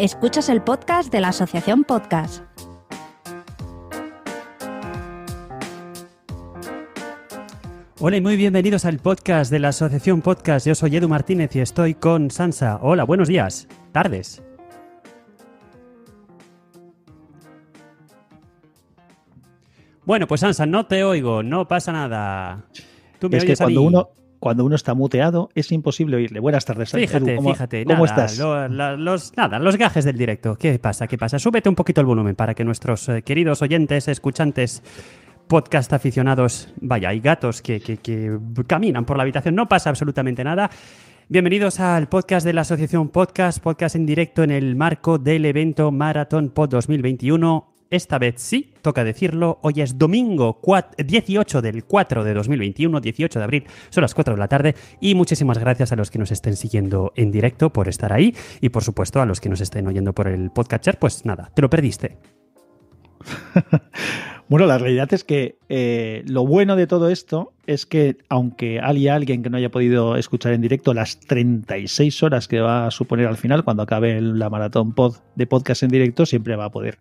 Escuchas el podcast de la Asociación Podcast. Hola y muy bienvenidos al podcast de la Asociación Podcast. Yo soy Edu Martínez y estoy con Sansa. Hola, buenos días, tardes. Bueno, pues Sansa, no te oigo, no pasa nada. ¿Tú me es que cuando uno, cuando uno está muteado es imposible oírle. Buenas tardes. Fíjate, ¿cómo, fíjate. ¿cómo estás? los, nada, los gajes del directo. ¿Qué pasa? ¿Qué pasa? Súbete un poquito el volumen para que nuestros eh, queridos oyentes, escuchantes, podcast aficionados, vaya, hay gatos que, que caminan por la habitación. No pasa absolutamente nada. Bienvenidos al podcast de la Asociación Podcast, podcast en directo en el marco del evento Marathon Pod 2021 esta vez sí, toca decirlo, hoy es domingo 18 del 4 de 2021, 18 de abril, son las 4 de la tarde y muchísimas gracias a los que nos estén siguiendo en directo por estar ahí y por supuesto a los que nos estén oyendo por el podcatcher, pues nada, te lo perdiste. bueno, la realidad es que eh, lo bueno de todo esto es que aunque haya alguien que no haya podido escuchar en directo las 36 horas que va a suponer al final cuando acabe la maratón pod de podcast en directo, siempre va a poder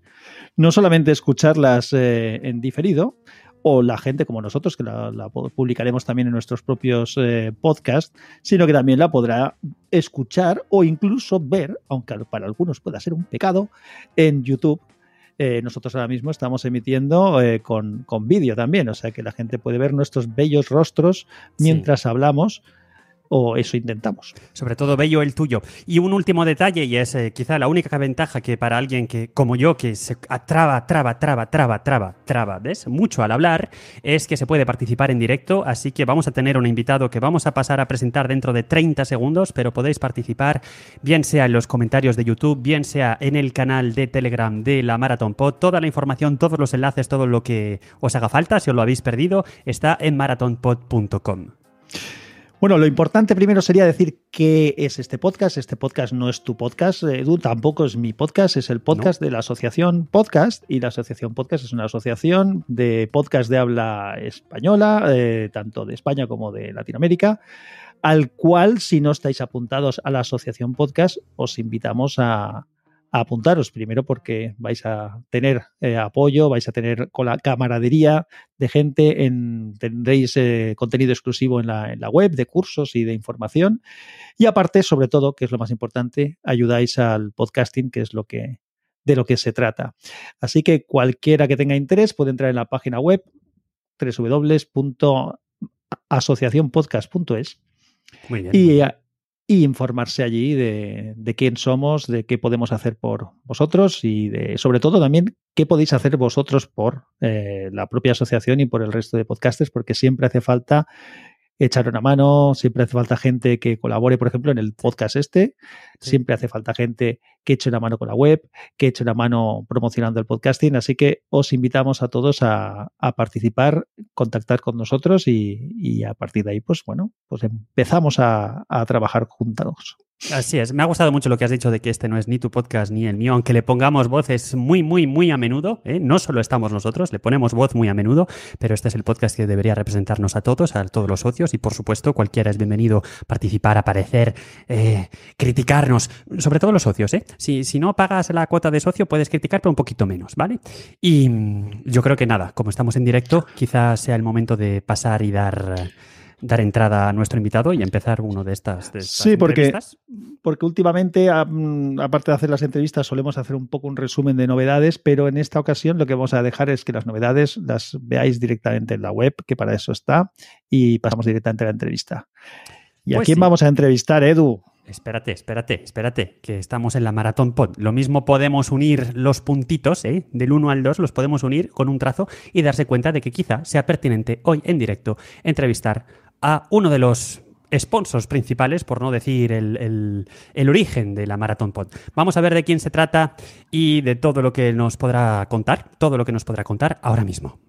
no solamente escucharlas eh, en diferido, o la gente como nosotros, que la, publicaremos también en nuestros propios eh, podcasts, sino que también la podrá escuchar o incluso ver, aunque para algunos pueda ser un pecado, en YouTube. Eh, nosotros ahora mismo estamos emitiendo con, vídeo también, o sea que la gente puede ver nuestros bellos rostros mientras hablamos o eso intentamos. Sobre todo bello el tuyo. Y un último detalle, y es eh, quizá la única ventaja que para alguien que, como yo, que se traba, traba, traba, traba, traba, traba, ¿ves? Mucho al hablar, es que se puede participar en directo, así que vamos a tener un invitado que vamos a pasar a presentar dentro de 30 segundos, pero podéis participar, bien sea en los comentarios de YouTube, bien sea en el canal de Telegram de la Marathon Pod, toda la información, todos los enlaces, todo lo que os haga falta, si os lo habéis perdido, está en marathonpod.com. Bueno, lo importante primero sería decir qué es este podcast. Este podcast no es tu podcast, Edu, tampoco es mi podcast, es el podcast de la Asociación Podcast. Y la Asociación Podcast es una asociación de podcast de habla española, eh, tanto de España como de Latinoamérica, al cual, si no estáis apuntados a la Asociación Podcast, os invitamos a, apuntaros. Primero porque vais a tener eh, apoyo, vais a tener con la camaradería de gente, en, tendréis eh, contenido exclusivo en la, en la, web de cursos y de información. Y aparte, sobre todo, que es lo más importante, ayudáis al podcasting, que es lo que de lo que se trata. Así que cualquiera que tenga interés puede entrar en la página web www.asociacionpodcast.es y, y informarse allí de, quién somos, de qué podemos hacer por vosotros y de, sobre todo también qué podéis hacer vosotros por eh, la propia asociación y por el resto de podcasters, porque siempre hace falta echar una mano, siempre hace falta gente que colabore, por ejemplo, en el podcast este, siempre hace falta gente que eche una mano con la web, que eche una mano promocionando el podcasting, así que os invitamos a todos a, participar, contactar con nosotros y, a partir de ahí, pues bueno, pues empezamos a, a trabajar juntos. Así es, me ha gustado mucho lo que has dicho de que este no es ni tu podcast ni el mío, aunque le pongamos voces muy, muy, muy a menudo. ¿eh? No solo estamos nosotros, le ponemos voz muy a menudo, pero este es el podcast que debería representarnos a todos, a todos los socios y por supuesto cualquiera es bienvenido a participar, aparecer, eh, criticarnos, sobre todo los socios. ¿eh? Si, si no pagas la cuota de socio puedes criticar, pero un poquito menos, ¿vale? Y mm, yo creo que nada, como estamos en directo, quizás sea el momento de pasar y dar dar entrada a nuestro invitado y empezar uno de estas, de sí, porque, porque últimamente, aparte de hacer las entrevistas, solemos hacer un poco un resumen de novedades, pero en esta ocasión lo que vamos a dejar es que las novedades las veáis directamente en la web, que para eso está, y pasamos directamente a la entrevista. ¿Y a pues quién vamos a entrevistar, Edu? Espérate, espérate, espérate, que estamos en la Maratón Pod. Lo mismo podemos unir los puntitos, ¿eh? del 1 al 2, los podemos unir con un trazo y darse cuenta de que quizá sea pertinente hoy en directo entrevistar a uno de los sponsors principales, por no decir el, origen de la Marathon Pod. Vamos a ver de quién se trata y de todo lo que nos podrá contar, todo lo que nos podrá contar ahora mismo.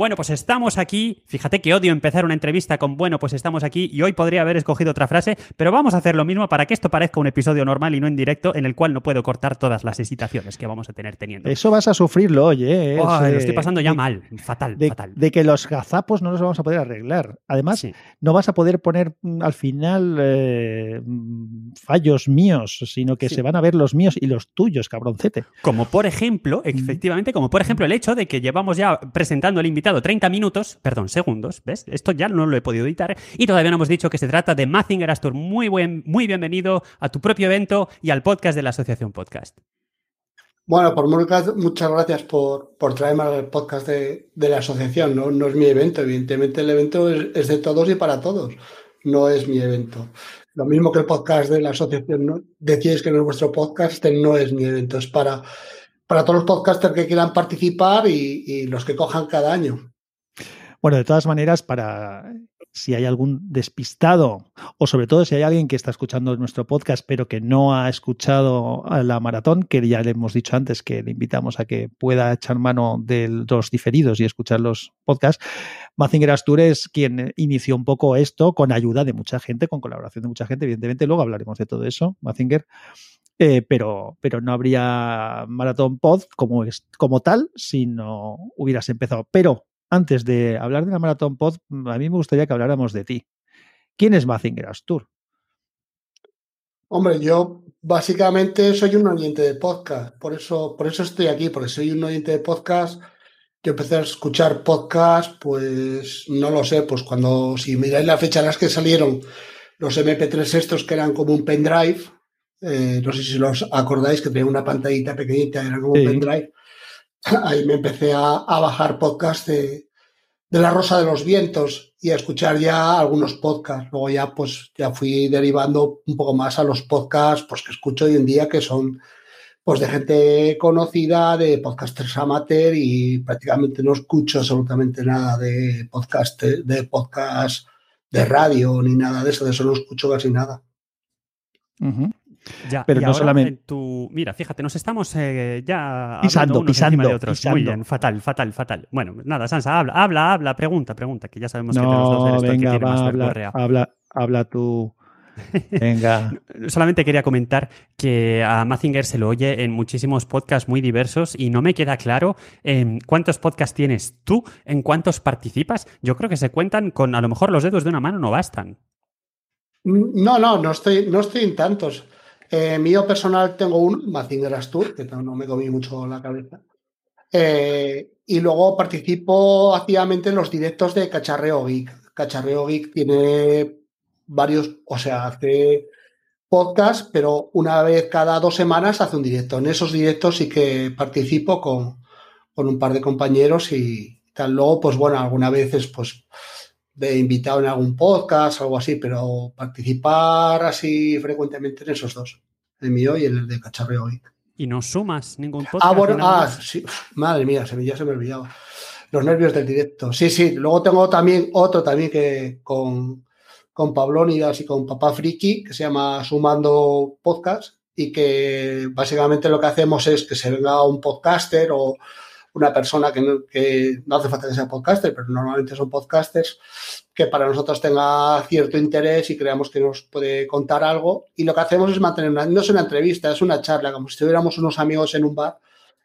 Bueno, pues estamos aquí. Fíjate que odio empezar una entrevista con bueno, pues estamos aquí y hoy podría haber escogido otra frase, pero vamos a hacer lo mismo para que esto parezca un episodio normal y no en directo en el cual no puedo cortar todas las excitaciones que vamos a tener teniendo. Eso vas a sufrirlo, oye. ¿eh? lo estoy pasando ya mal, fatal, de, fatal. De que los gazapos no los vamos a poder arreglar. Además, no vas a poder poner mm, al final eh, mm, fallos míos, sino que se van a ver los míos y los tuyos, cabroncete. Como por ejemplo, efectivamente, como por ejemplo el hecho de que llevamos ya presentando el invitado 30 minutos, perdón, segundos, ¿ves? Esto ya no lo he podido editar y todavía no hemos dicho que se trata de Mazinger Astor. Muy, buen, muy bienvenido a tu propio evento y al podcast de la Asociación Podcast. Bueno, por muchas gracias por, por traerme al podcast de, la asociación. ¿no? no es mi evento, evidentemente el evento es, de todos y para todos. No es mi evento. Lo mismo que el podcast de la asociación, ¿no? decíais que no es vuestro podcast, este no es mi evento, es para para todos los podcasters que quieran participar y, los que cojan cada año. Bueno, de todas maneras, para si hay algún despistado o sobre todo si hay alguien que está escuchando nuestro podcast pero que no ha escuchado la maratón, que ya le hemos dicho antes que le invitamos a que pueda echar mano de los diferidos y escuchar los podcasts, Mazinger Astur es quien inició un poco esto con ayuda de mucha gente, con colaboración de mucha gente, evidentemente luego hablaremos de todo eso, Mazinger. Eh, pero, pero no habría Maratón Pod como, como tal si no hubieras empezado. Pero antes de hablar de la Maratón Pod, a mí me gustaría que habláramos de ti. ¿Quién es Mazinger Astur? Hombre, yo básicamente soy un oyente de podcast, por eso, por eso estoy aquí, porque soy un oyente de podcast. Yo empecé a escuchar podcast, pues no lo sé, pues cuando, si miráis la fecha en las que salieron los MP3 estos que eran como un pendrive, eh, no sé si os acordáis que tenía una pantallita pequeñita, era como un pendrive. Ahí me empecé a, bajar podcasts de, La Rosa de los Vientos y a escuchar ya algunos podcasts. Luego ya pues ya fui derivando un poco más a los podcasts pues, que escucho hoy en día que son pues de gente conocida, de podcasters amateur y prácticamente no escucho absolutamente nada de podcast, de podcast de radio ni nada de eso, de eso no escucho casi nada. Ya, pero no solamente. Tu... Mira, fíjate, nos estamos eh, ya pisando, pisando, de otros. Muy bien, fatal, fatal, fatal. Bueno, nada, Sansa, habla, habla, habla, pregunta, pregunta, que ya sabemos que los dos eres venga, que más habla, habla, habla tú. Venga. Solamente quería comentar que a Mazinger se lo oye en muchísimos podcasts muy diversos y no me queda claro en cuántos podcasts tienes tú, en cuántos participas. Yo creo que se cuentan con a lo mejor los dedos de una mano no bastan. No, no, no estoy, no estoy en tantos. Eh, mío personal tengo un Mazinger Astur, que no me comí mucho la cabeza. Eh, y luego participo activamente en los directos de Cacharreo Geek. Cacharreo Geek tiene varios, o sea, hace podcast, pero una vez cada dos semanas hace un directo. En esos directos sí que participo con, con un par de compañeros y tal. Luego, pues bueno, algunas veces, pues de invitado en algún podcast o algo así, pero participar así frecuentemente en esos dos, el mío y el de Cacharreo hoy. ¿Y no sumas ningún podcast? Ah, bueno, ah, sí, madre mía, se me, ya se me olvidaba. Los nervios del directo. Sí, sí, luego tengo también otro también que con, con Pablónidas y con Papá Friki, que se llama Sumando Podcast, y que básicamente lo que hacemos es que se venga un podcaster o una persona que no, que no hace falta que sea podcaster, pero normalmente son podcasters, que para nosotros tenga cierto interés y creamos que nos puede contar algo. Y lo que hacemos es mantener una, no es una entrevista, es una charla, como si estuviéramos unos amigos en un bar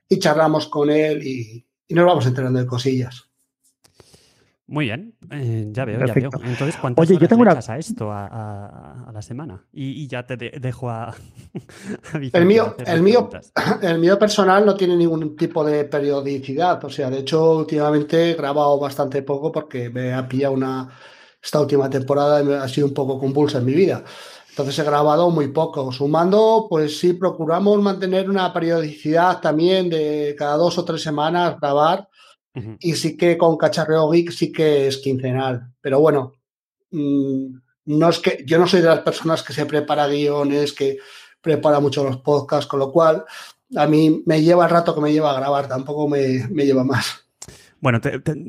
y charlamos con él y, y nos vamos enterando de cosillas. Muy bien, eh, ya veo, ya veo. Entonces, ¿cuántas Oye, yo tengo a esto a, la semana? Y, ya te dejo a, el mío, el mío, el mío personal no tiene ningún tipo de periodicidad. O sea, de hecho, últimamente he grabado bastante poco porque me ha pillado una esta última temporada y ha sido un poco convulsa en mi vida. Entonces he grabado muy poco. Sumando, pues sí, procuramos mantener una periodicidad también de cada dos o tres semanas grabar y sí que con Cacharreo Geek sí que es quincenal. Pero bueno, mm, no es que yo no soy de las personas que se prepara guiones, que prepara mucho los podcasts, con lo cual a mí me lleva el rato que me lleva a grabar, tampoco me, me lleva más. Bueno,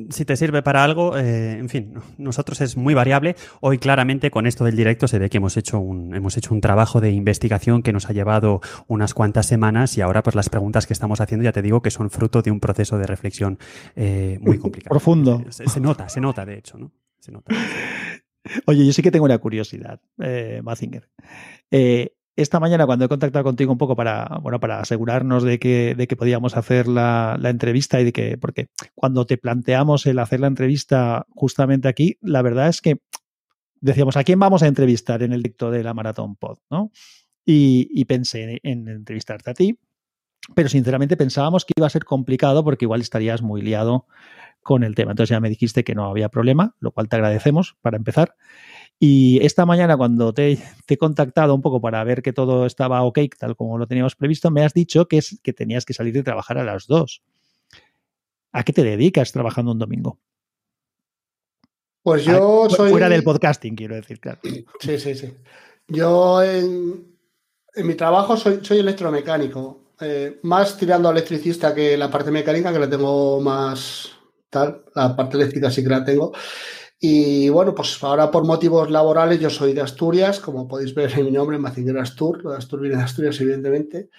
si te sirve para algo, eh, en fin, nosotros es muy variable. Hoy claramente con esto del directo se ve que hemos hecho un hemos hecho un trabajo de investigación que nos ha llevado unas cuantas semanas y ahora pues las preguntas que estamos haciendo ya te digo que son fruto de un proceso de reflexión eh, muy complicado. Profundo. Se, nota, se nota de hecho, ¿no? Se nota. Oye, yo sí que tengo una curiosidad, eh, Mazinger. Eh, esta mañana cuando he contactado contigo un poco para, bueno, para asegurarnos de que, de que podíamos hacer la, entrevista y de que, porque cuando te planteamos el hacer la entrevista justamente aquí, la verdad es que decíamos, ¿a quién vamos a entrevistar en el dicto de la Maratón Pod? ¿no? Y, pensé en, entrevistarte a ti, pero sinceramente pensábamos que iba a ser complicado porque igual estarías muy liado con el tema. Entonces ya me dijiste que no había problema, lo cual te agradecemos para empezar. Y esta mañana, cuando te, he contactado un poco para ver que todo estaba ok, tal como lo teníamos previsto, me has dicho que, es, que tenías que salir y trabajar a las dos. ¿A qué te dedicas trabajando un domingo? Pues yo soy. Fuera del podcasting, quiero decir, claro. Sí, sí, sí. Yo en, mi trabajo soy, soy electromecánico. Eh, más tirando a electricista que la parte mecánica, que la tengo más tal. La parte eléctrica sí que la tengo. Y bueno, pues ahora por motivos laborales yo soy de Asturias, como podéis ver en mi nombre, Mazinger Astur, Astur viene de Asturias evidentemente.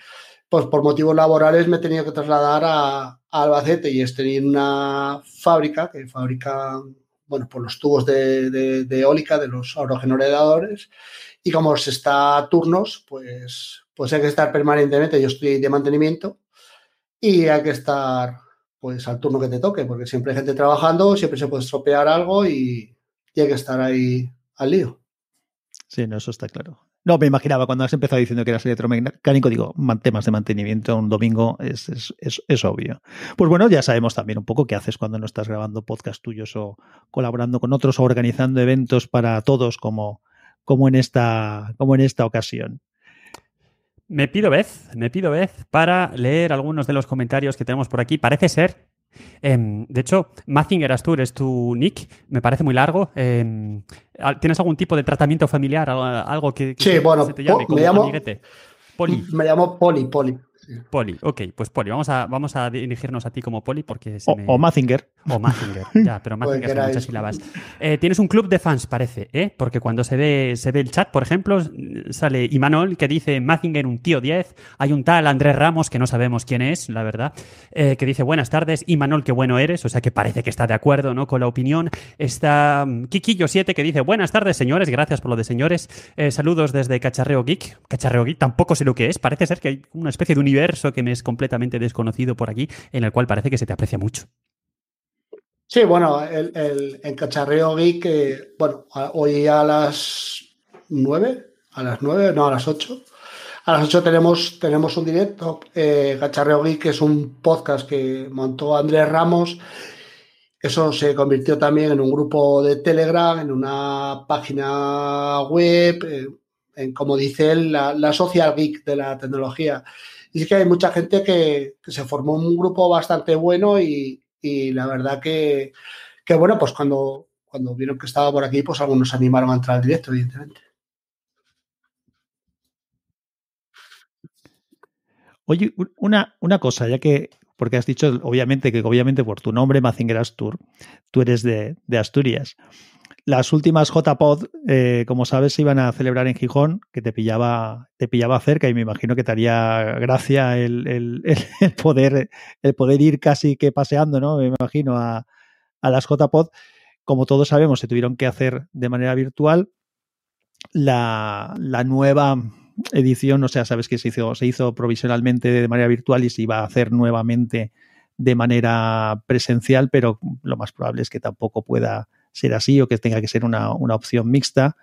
Pues por motivos laborales me he tenido que trasladar a, Albacete y estoy en una fábrica que fabrica, bueno, pues los tubos de, de, eólica de los aerogeneradores y como se está a turnos, pues, pues hay que estar permanentemente, yo estoy de mantenimiento y hay que estar pues al turno que te toque, porque siempre hay gente trabajando, siempre se puede estropear algo y, hay que estar ahí al lío. Sí, no, eso está claro. No, me imaginaba cuando has empezado diciendo que eras electromecánico, digo, temas de mantenimiento un domingo es, es, obvio. Pues bueno, ya sabemos también un poco qué haces cuando no estás grabando podcast tuyos o colaborando con otros o organizando eventos para todos como, como, en, esta, como en esta ocasión. Me pido vez, me pido vez para leer algunos de los comentarios que tenemos por aquí. Parece ser, em, de hecho, Mazinger Astur es tu nick, me parece muy largo. Em, ¿Tienes algún tipo de tratamiento familiar, algo que, sí, bueno, se te llame como me llamo, Poli. Me llamo Poli, Poli. Poli, ok, pues Poli, vamos a, vamos a dirigirnos a ti como Poli porque se o, me... o Mazinger. O Mazinger, ya, pero Mazinger son muchas sílabas. Eh, tienes un club de fans, parece, ¿eh? Porque cuando se ve, se ve el chat, por ejemplo, sale Imanol que dice Mazinger un tío 10, hay un tal Andrés Ramos que no sabemos quién es, la verdad, eh, que dice buenas tardes, Imanol, qué bueno eres, o sea que parece que está de acuerdo, ¿no? Con la opinión. Está mm, Kikillo7 que dice buenas tardes, señores, gracias por lo de señores, eh, saludos desde Cacharreo Geek. Cacharreo Geek tampoco sé lo que es, parece ser que hay una especie de universo que me es completamente desconocido por aquí, en el cual parece que se te aprecia mucho. Sí, bueno, el, Cacharreo Geek, eh, bueno, hoy a las nueve, a las nueve, no, a las ocho. A las ocho tenemos, tenemos un directo. Eh, Cacharreo Geek es un podcast que montó Andrés Ramos. Eso se convirtió también en un grupo de Telegram, en una página web, eh, en, como dice él, la social geek de la tecnología. Y es que hay mucha gente que, se formó un grupo bastante bueno y, la verdad que, bueno, pues cuando, cuando vieron que estaba por aquí, pues algunos animaron a entrar al directo, evidentemente. Oye, una, una cosa, ya que, porque has dicho, obviamente, que obviamente por tu nombre, Mazinger Astur, tú eres de, de Asturias. Las últimas JPod, eh, como sabes, se iban a celebrar en Gijón, que te pillaba, te pillaba cerca y me imagino que te haría gracia el, poder, el poder ir casi que paseando, ¿no? Me imagino a, las JPod. Como todos sabemos, se tuvieron que hacer de manera virtual. La, nueva edición, o sea, sabes que se hizo, se hizo provisionalmente de manera virtual y se iba a hacer nuevamente de manera presencial, pero lo más probable es que tampoco pueda ser así o que tenga que ser una, opción mixta.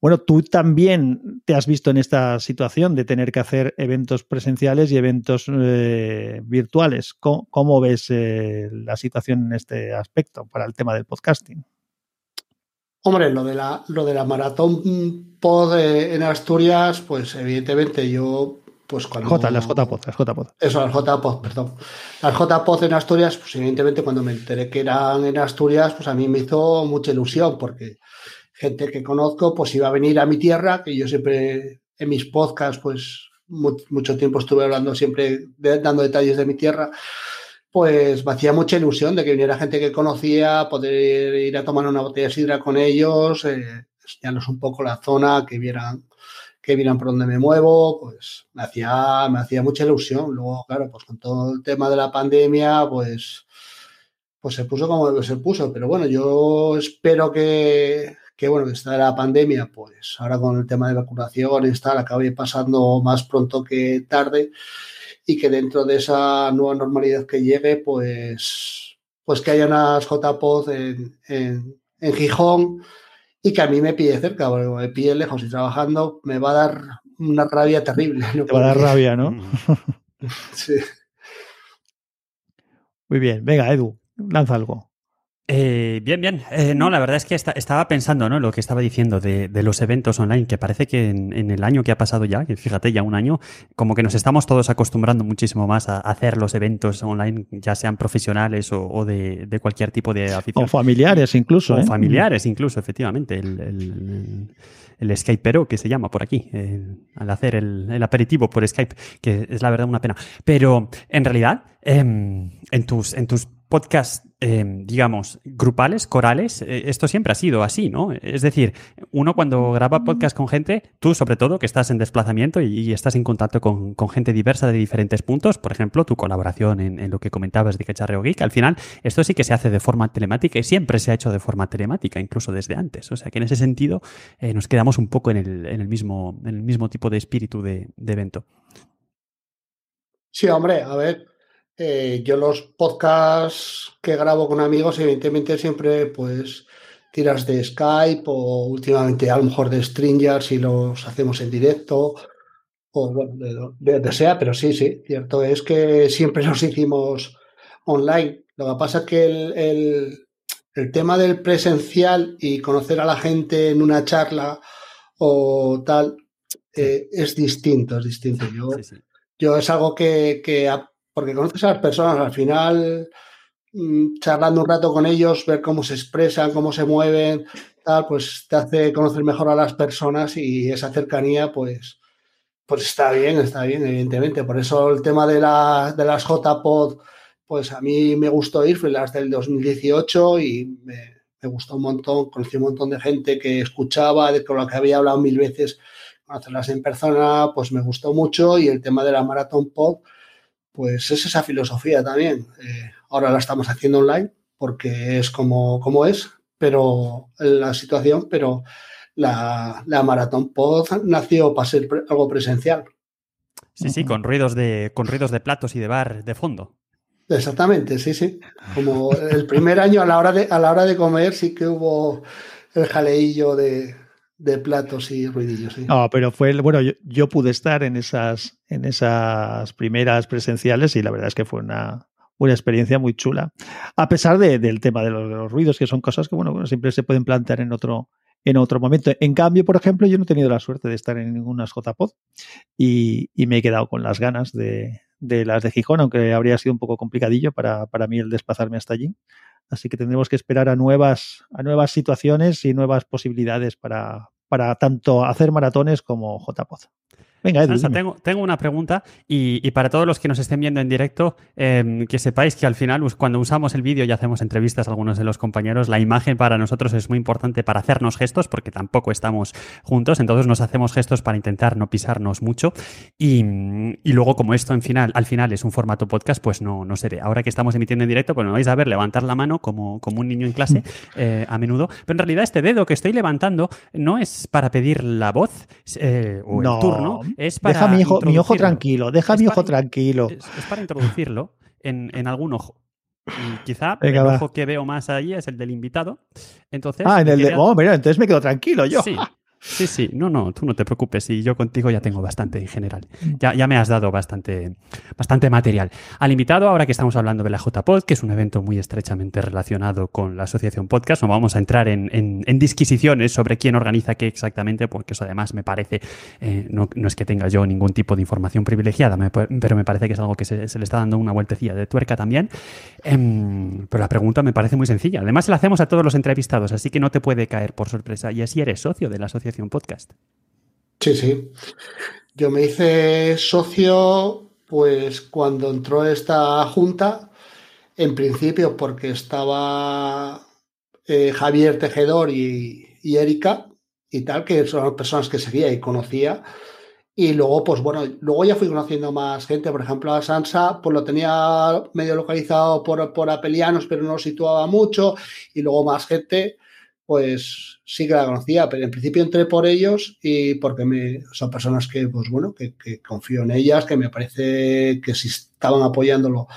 Bueno, tú también te has visto en esta situación de tener que hacer eventos presenciales y eventos eh, virtuales. ¿Cómo, ves eh, la situación en este aspecto para el tema del podcasting? Hombre, lo de la, lo de la maratón pod eh, en Asturias, pues evidentemente yo pues cuando... J, las JPod, las JPod. Eso, las JPod, perdón. Las JPod en Asturias, pues evidentemente cuando me enteré que eran en Asturias, pues a mí me hizo mucha ilusión porque gente que conozco pues iba a venir a mi tierra, que yo siempre en mis podcasts pues mucho tiempo estuve hablando siempre, dando detalles de mi tierra, pues me hacía mucha ilusión de que viniera gente que conocía, poder ir a tomar una botella de sidra con ellos, eh, enseñarles un poco la zona, que vieran que vieran por dónde me muevo, pues me hacía, me hacía mucha ilusión. Luego, claro, pues con todo el tema de la pandemia, pues, pues se puso como se puso. Pero bueno, yo espero que, que bueno, que la pandemia, pues ahora con el tema de vacunación y tal, acabe pasando más pronto que tarde y que dentro de esa nueva normalidad que llegue, pues, pues que haya unas JPOD en, en, en Gijón y que a mí me pide cerca, porque me pide lejos y trabajando, me va a dar una rabia terrible. Te va a dar rabia, ¿no? sí. Muy bien, venga, Edu, lanza algo. Eh, bien, bien. Eh, no, la verdad es que estaba pensando, ¿no? Lo que estaba diciendo de, los eventos online, que parece que en, el año que ha pasado ya, que fíjate, ya un año, como que nos estamos todos acostumbrando muchísimo más a hacer los eventos online, ya sean profesionales o, de, cualquier tipo de afición. O familiares incluso. O ¿eh? familiares incluso, efectivamente. El, el, el, Skype que se llama por aquí, al hacer el, aperitivo por Skype, que es la verdad una pena. Pero en realidad, em, en, tus, en tus podcast, eh, digamos, grupales, corales, eh, esto siempre ha sido así, ¿no? Es decir, uno cuando graba podcast con gente, tú sobre todo que estás en desplazamiento y, estás en contacto con, gente diversa de diferentes puntos, por ejemplo, tu colaboración en, lo que comentabas de Cacharreo Geek, al final esto sí que se hace de forma telemática y siempre se ha hecho de forma telemática, incluso desde antes. O sea que en ese sentido eh, nos quedamos un poco en el, mismo, en el mismo tipo de espíritu de evento. Sí, hombre, a ver, eh, yo los podcasts que grabo con amigos, evidentemente siempre pues tiras de Skype o últimamente a lo mejor de Stringer si los hacemos en directo o bueno, de donde sea, pero sí, sí, cierto es que siempre los hicimos online. Lo que pasa es que el, el, tema del presencial y conocer a la gente en una charla o tal eh, es distinto, es distinto. Yo, yo es algo que, que porque conoces a las personas, al final, mm, charlando un rato con ellos, ver cómo se expresan, cómo se mueven, tal, pues te hace conocer mejor a las personas y esa cercanía, pues, pues está bien, está bien, evidentemente. Por eso el tema de, la, de las JPod, pues a mí me gustó ir, fui las del 2018 y me, me, gustó un montón, conocí un montón de gente que escuchaba, de con la que había hablado mil veces, conocerlas en persona, pues me gustó mucho y el tema de la Marathon Pod, pues es esa filosofía también. Eh, ahora la estamos haciendo online porque es como, como es, pero la situación, pero la, la Maratón Pod nació para ser algo presencial. Sí, sí, con ruidos de, con ruidos de platos y de bar de fondo. Exactamente, sí, sí. Como el primer año a la hora de, a la hora de comer sí que hubo el jaleillo de, de platos y ruidillos. Sí. No, pero fue, bueno, yo, pude estar en esas, en esas primeras presenciales y la verdad es que fue una, una experiencia muy chula. A pesar de, del tema de los, ruidos, que son cosas que, bueno, siempre se pueden plantear en otro, en otro momento. En cambio, por ejemplo, yo no he tenido la suerte de estar en ninguna JPod y, y me he quedado con las ganas de, de, las de Gijón, aunque habría sido un poco complicadillo para, para mí el desplazarme hasta allí. Así que tendremos que esperar a nuevas, a nuevas situaciones y nuevas posibilidades para, para tanto hacer maratones como JPOD. Venga, Edu, tengo, tengo, una pregunta y, para todos los que nos estén viendo en directo, em, que sepáis que al final, cuando usamos el vídeo y hacemos entrevistas a algunos de los compañeros, la imagen para nosotros es muy importante para hacernos gestos, porque tampoco estamos juntos, entonces nos hacemos gestos para intentar no pisarnos mucho. Y, luego, como esto en final, al final es un formato podcast, pues no, no se ve. Ahora que estamos emitiendo en directo, pues me vais a ver levantar la mano como, como un niño en clase eh, a menudo. Pero en realidad este dedo que estoy levantando no es para pedir la voz eh, o el turno, deja mi, hijo, mi ojo tranquilo, deja mi ojo tranquilo. Es, para introducirlo en, en, algún ojo. Y quizá el ojo que veo más ahí es el del invitado. Entonces, ah, en el de. Oh, mira, entonces me quedo tranquilo yo. Sí, Sí, sí, no, no, tú no te preocupes y yo contigo ya tengo bastante en general. Ya, ya me has dado bastante, bastante material. Al invitado, ahora que estamos hablando de la JPod, que es un evento muy estrechamente relacionado con la Asociación Podcast, no vamos a entrar en, en, disquisiciones sobre quién organiza qué exactamente, porque eso además me parece, eh, no, no, es que tenga yo ningún tipo de información privilegiada, pero me parece que es algo que se, le está dando una vueltecilla de tuerca también. Em, pero la pregunta me parece muy sencilla. Además, la hacemos a todos los entrevistados, así que no te puede caer por sorpresa. Y así eres socio de la Asociación un Podcast. Sí, sí. Yo me hice socio, pues cuando entró esta junta en principio porque estaba eh, Javier Tejedor y, y Erika y tal, que son las personas que seguía y conocía. Y luego, pues bueno, luego ya fui conociendo más gente. Por ejemplo, a Sansa, pues lo tenía medio localizado por, por apelianos, pero no lo situaba mucho. Y luego más gente, pues sí que la conocía, pero en principio entré por ellos y porque me, son personas que, pues bueno, que, confío en ellas, que me parece que si estaban apoyándolo,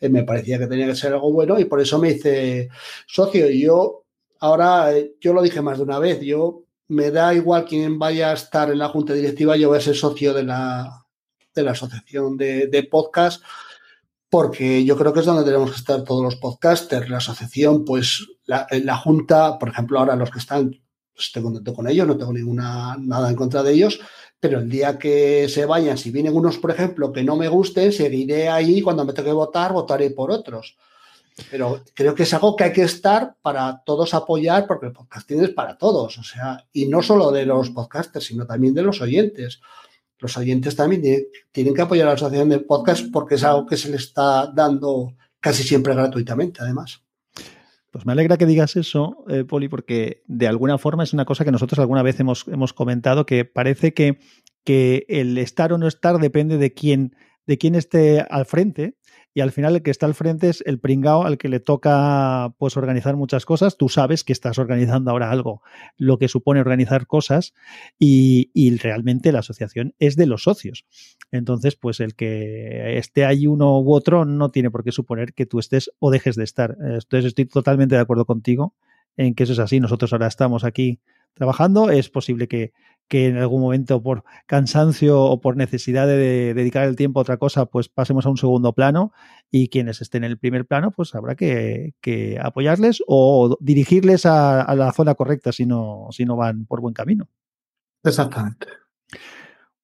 eh, me parecía que tenía que ser algo bueno y por eso me hice socio. Y yo, ahora, eh, yo lo dije más de una vez, yo me da igual quién vaya a estar en la junta directiva, yo voy a ser socio de la, de la asociación de, de podcast, porque yo creo que es donde tenemos que estar todos los podcasters, la asociación, pues la, la junta, por ejemplo, ahora los que están, pues, estoy contento con ellos, no tengo ninguna nada en contra de ellos, pero el día que se vayan, si vienen unos, por ejemplo, que no me gusten, seguiré ahí, cuando me toque votar, votaré por otros. Pero creo que es algo que hay que estar para todos apoyar, porque el podcasting es para todos, o sea, y no solo de los podcasters, sino también de los oyentes. Los oyentes también tienen que apoyar a la asociación de podcast porque es algo que se le está dando casi siempre gratuitamente, además. Pues me alegra que digas eso, eh, Poli, porque de alguna forma es una cosa que nosotros alguna vez hemos, hemos comentado, que parece que, que el estar o no estar depende de quién, de quién esté al frente y al final el que está al frente es el pringao al que le toca pues organizar muchas cosas. Tú sabes que estás organizando ahora algo, lo que supone organizar cosas y, realmente la asociación es de los socios. Entonces, pues el que esté ahí uno u otro no tiene por qué suponer que tú estés o dejes de estar. Entonces, estoy totalmente de acuerdo contigo en que eso es así. Nosotros ahora estamos aquí trabajando. Es posible que, que en algún momento por cansancio o por necesidad de, dedicar el tiempo a otra cosa, pues pasemos a un segundo plano y quienes estén en el primer plano, pues habrá que, apoyarles o dirigirles a, la zona correcta si no, si no van por buen camino. Exactamente.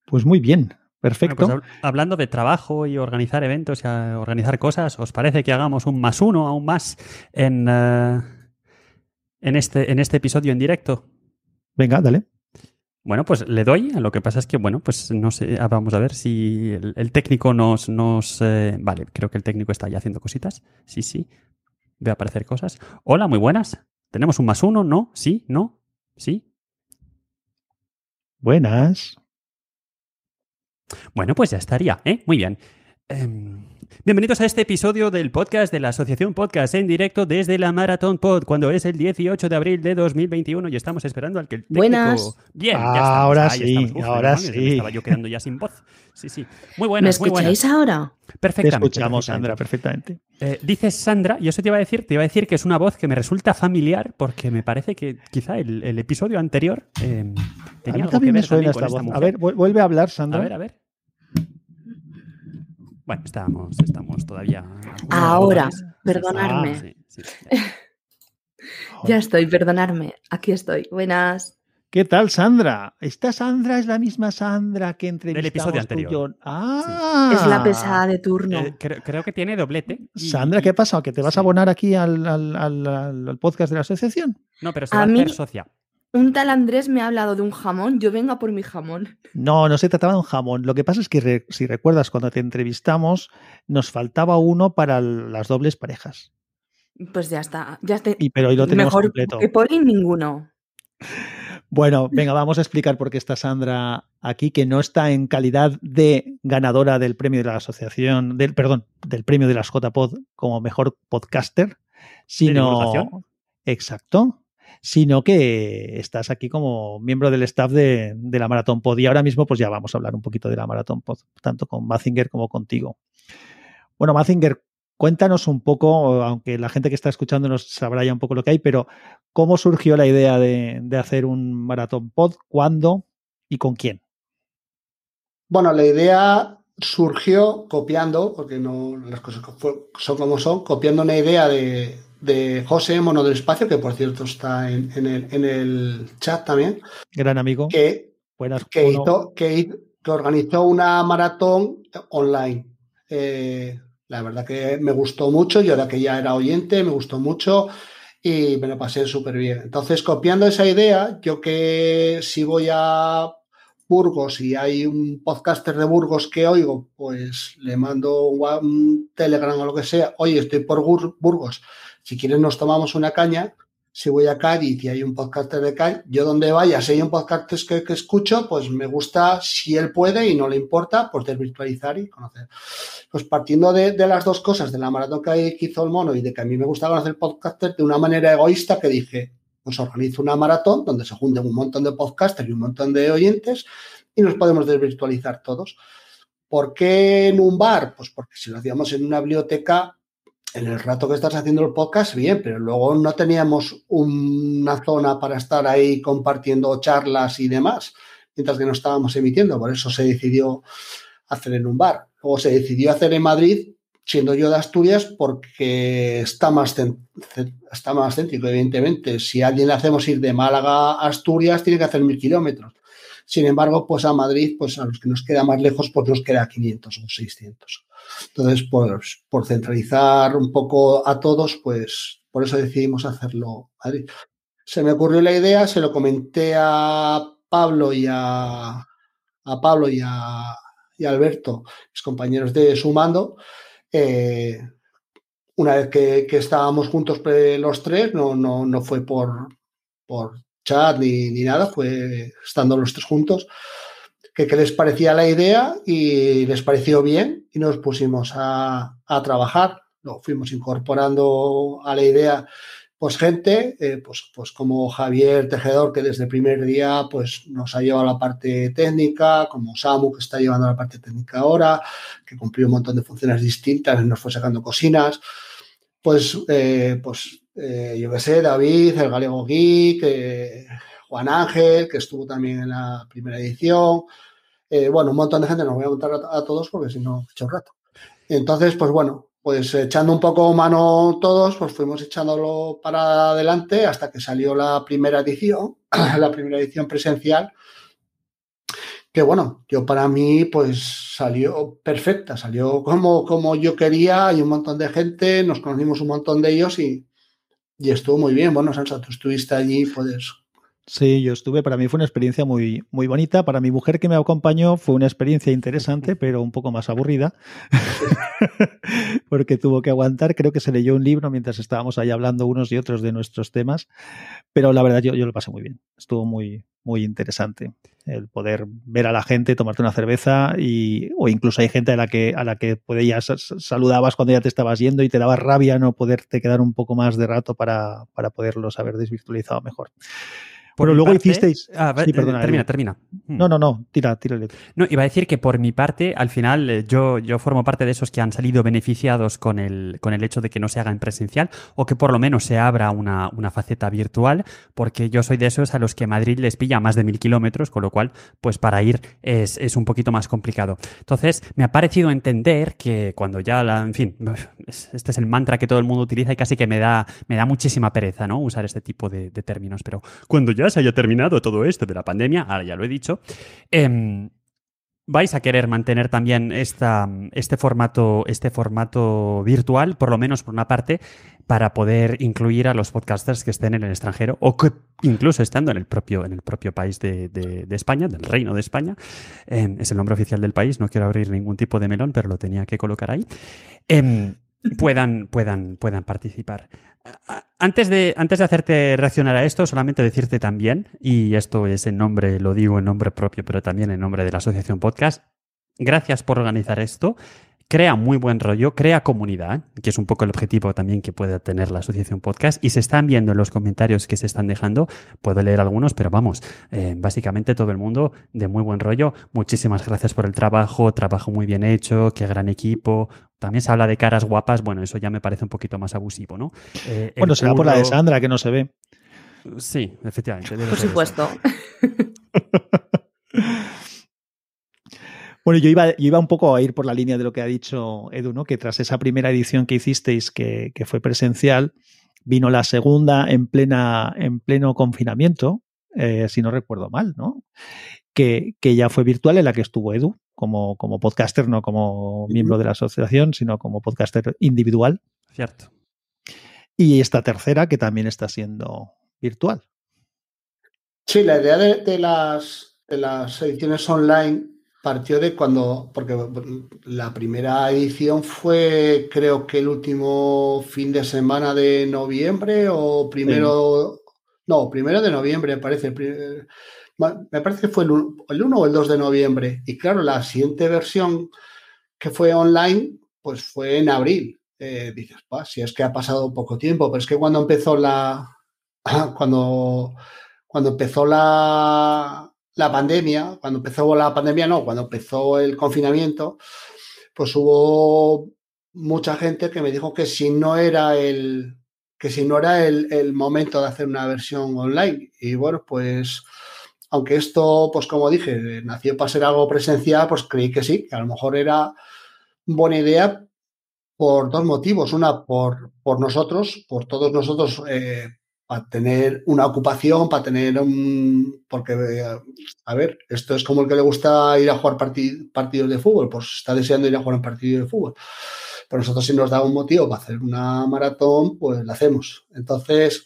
Pues muy bien. Perfecto. Pues hablando de trabajo y organizar eventos y organizar cosas, ¿os parece que hagamos un más uno, aún más, en, eh, en, este, en este episodio en directo? Venga, dale. Bueno, pues le doy. Lo que pasa es que, bueno, pues no sé, ah, vamos a ver si el, técnico nos... nos eh, vale, creo que el técnico está ya haciendo cositas. Sí, sí. Ve a aparecer cosas. Hola, muy buenas. ¿Tenemos un más uno? ¿No? ¿Sí? ¿No? ¿Sí? Buenas. Bueno, pues ya estaría, ¿eh? Muy bien. Em, bienvenidos a este episodio del podcast de la Asociación Podcast en directo desde la Marathon Pod, cuando es el 18 de abril de 2021 y estamos esperando al que el técnico... Buenas. Bien, ya ahora sí, ahora sí. estaba yo quedando ya sin voz. Sí, sí. Muy buenas, ¿Me escucháis ahora? Perfectamente. Te escuchamos, Sandra, perfectamente. Eh, dices Sandra, y eso te iba a decir, te iba a decir que es una voz que me resulta familiar porque me parece que quizá el, episodio anterior eh, tenía algo que ver con esta voz. A ver, vuelve a hablar, Sandra. A ver, a ver. Bueno, estamos, estamos todavía. Ahora, perdonarme. ya estoy, perdonarme. Aquí estoy. Buenas. ¿Qué tal, Sandra? Esta Sandra es la misma Sandra que entrevistamos Del episodio anterior. Ah. Es la pesada de turno. Eh, creo, que tiene doblete. Sandra, ¿qué pasa? ¿Que te vas a abonar aquí al, podcast de la asociación? No, pero se va a hacer socia un tal Andrés me ha hablado de un jamón, yo vengo por mi jamón. No, no se trataba de un jamón. Lo que pasa es que si recuerdas, cuando te entrevistamos, nos faltaba uno para las dobles parejas. Pues ya está. Ya está. Y, pero hoy lo tenemos Mejor completo. que Poli ninguno. Bueno, venga, vamos a explicar por qué está Sandra aquí, que no está en calidad de ganadora del premio de la asociación, del, perdón, del premio de las JPod como mejor podcaster, sino. Exacto sino que estás aquí como miembro del staff de, la Maratón Pod. Y ahora mismo, pues ya vamos a hablar un poquito de la Maratón Pod, tanto con Mazinger como contigo. Bueno, Mazinger, cuéntanos un poco, aunque la gente que está escuchándonos sabrá ya un poco lo que hay, pero ¿cómo surgió la idea de, hacer un Maratón Pod? ¿Cuándo y con quién? Bueno, la idea surgió copiando, porque no las cosas son como son, copiando una idea de, de José Mono del Espacio, que por cierto está en, el, chat también. Gran amigo. Que, que, organizó una maratón online. Eh, la verdad que me gustó mucho, yo era que ya era oyente, me gustó mucho y me lo pasé súper bien. Entonces, copiando esa idea, yo que si voy a Burgos y hay un podcaster de Burgos que oigo, pues le mando un Telegram o lo que sea, oye, estoy por Burgos, si quieres nos tomamos una caña, si voy a Cádiz y hay un podcaster de Cádiz, yo donde vaya, si hay un podcaster que, escucho, pues me gusta, si él puede y no le importa, pues desvirtualizar y conocer. Pues partiendo de, de las dos cosas, de la maratón que hizo el mono y de que a mí me gusta conocer podcaster de una manera egoísta que dije, pues organizo una maratón donde se junten un montón de podcasters y un montón de oyentes y nos podemos desvirtualizar todos. ¿Por qué en un bar? Pues porque si lo hacíamos en una biblioteca, en el rato que estás haciendo el podcast, bien, pero luego no teníamos una zona para estar ahí compartiendo charlas y demás, mientras que no estábamos emitiendo. Por eso se decidió hacer en un bar. Luego se decidió hacer en Madrid, siendo yo de Asturias, porque está más, está más céntrico, evidentemente. Si alguien le hacemos ir de Málaga a Asturias, tiene que hacer mil kilómetros. Sin embargo, pues a Madrid, pues a los que nos queda más lejos, pues nos queda 500 o 600. Entonces, pues por centralizar un poco a todos, pues por eso decidimos hacerlo Madrid. Se me ocurrió la idea, se lo comenté a Pablo y a, a Pablo y a, y Alberto, mis compañeros de Sumando. Eh, una vez que, que, estábamos juntos pues, los tres, no, no, no fue por, por ni, ni, nada, fue estando los tres juntos, que, les parecía la idea y les pareció bien y nos pusimos a, a trabajar. Lo fuimos incorporando a la idea pues gente, eh, pues, pues como Javier Tejedor, que desde el primer día pues, nos ha llevado la parte técnica, como Samu, que está llevando la parte técnica ahora, que cumplió un montón de funciones distintas nos fue sacando cocinas. Pues, eh, pues eh, yo qué sé, David, el Galego Geek, eh, Juan Ángel, que estuvo también en la primera edición. Eh, bueno, un montón de gente, no voy a contar a, todos porque si no, he hecho un rato. Entonces, pues bueno, pues echando un poco mano todos, pues fuimos echándolo para adelante hasta que salió la primera edición, la primera edición presencial, que bueno, yo para mí pues salió perfecta, salió como, como yo quería, hay un montón de gente, nos conocimos un montón de ellos y, y estuvo muy bien. Bueno, Sansa, tú estuviste allí, puedes Sí, yo estuve, para mí fue una experiencia muy, muy bonita. Para mi mujer que me acompañó fue una experiencia interesante, pero un poco más aburrida, porque tuvo que aguantar. Creo que se leyó un libro mientras estábamos ahí hablando unos y otros de nuestros temas, pero la verdad yo, yo lo pasé muy bien. Estuvo muy, muy interesante el poder ver a la gente, tomarte una cerveza y, o incluso hay gente a la que, a la que podías, saludabas cuando ya te estabas yendo y te daba rabia no poderte quedar un poco más de rato para, para poderlos haber desvirtualizado mejor. Bueno, luego parte, hicisteis. Ah, sí, perdona, termina, termina. Hmm. No, no, no, tira, tírale. No, iba a decir que por mi parte, al final, eh, yo, yo formo parte de esos que han salido beneficiados con el, con el hecho de que no se haga en presencial o que por lo menos se abra una, una faceta virtual, porque yo soy de esos a los que Madrid les pilla más de mil kilómetros, con lo cual, pues para ir es, es un poquito más complicado. Entonces, me ha parecido entender que cuando ya, la, en fin, este es el mantra que todo el mundo utiliza y casi que me da, me da muchísima pereza, ¿no? Usar este tipo de, de términos, pero cuando ya se haya terminado todo esto de la pandemia, ahora ya lo he dicho, eh, vais a querer mantener también esta, este, formato, este formato virtual, por lo menos por una parte, para poder incluir a los podcasters que estén en el extranjero o que incluso estando en el propio, en el propio país de, de, de España, del Reino de España. Eh, es el nombre oficial del país, no quiero abrir ningún tipo de melón, pero lo tenía que colocar ahí. Eh, puedan, puedan, puedan participar. Antes de, antes de hacerte reaccionar a esto, solamente decirte también, y esto es en nombre, lo digo en nombre propio, pero también en nombre de la Asociación Podcast, gracias por organizar esto. Crea muy buen rollo, crea comunidad, que es un poco el objetivo también que puede tener la Asociación Podcast. Y se están viendo en los comentarios que se están dejando, puedo leer algunos, pero vamos, eh, básicamente todo el mundo de muy buen rollo. Muchísimas gracias por el trabajo, trabajo muy bien hecho, qué gran equipo, también se habla de caras guapas, bueno, eso ya me parece un poquito más abusivo, ¿no? Eh, bueno, será por la de Sandra, que no se ve. Sí, efectivamente. Por supuesto. bueno, yo iba, yo iba un poco a ir por la línea de lo que ha dicho Edu, ¿no? Que tras esa primera edición que hicisteis, que, que fue presencial, vino la segunda en, plena, en pleno confinamiento, eh, si no recuerdo mal, ¿no? Que, que, ya fue virtual en la que estuvo Edu como, como podcaster, no como miembro de la asociación, sino como podcaster individual. Cierto. Y esta tercera que también está siendo virtual. Sí, la idea de, de las de las ediciones online partió de cuando, porque la primera edición fue creo que el último fin de semana de noviembre o primero, no, primero de noviembre parece, me parece que fue el, 1 o el 2 de noviembre. Y claro, la siguiente versión que fue online, pues fue en abril. Eh, dices, si es que ha pasado poco tiempo, pero es que cuando empezó la, cuando, cuando empezó la, la pandemia, cuando empezó la pandemia, no, cuando empezó el confinamiento, pues hubo mucha gente que me dijo que si no era el que si no era el, momento de hacer una versión online. Y bueno, pues aunque esto, pues como dije, nació para ser algo presencial, pues creí que sí, que a lo mejor era buena idea por dos motivos. Una, por, por nosotros, por todos nosotros eh, para tener una ocupación, para tener un... Porque, a ver, esto es como el que le gusta ir a jugar partidos de fútbol, pues está deseando ir a jugar un partido de fútbol. Pero nosotros si nos da un motivo para hacer una maratón, pues la hacemos. Entonces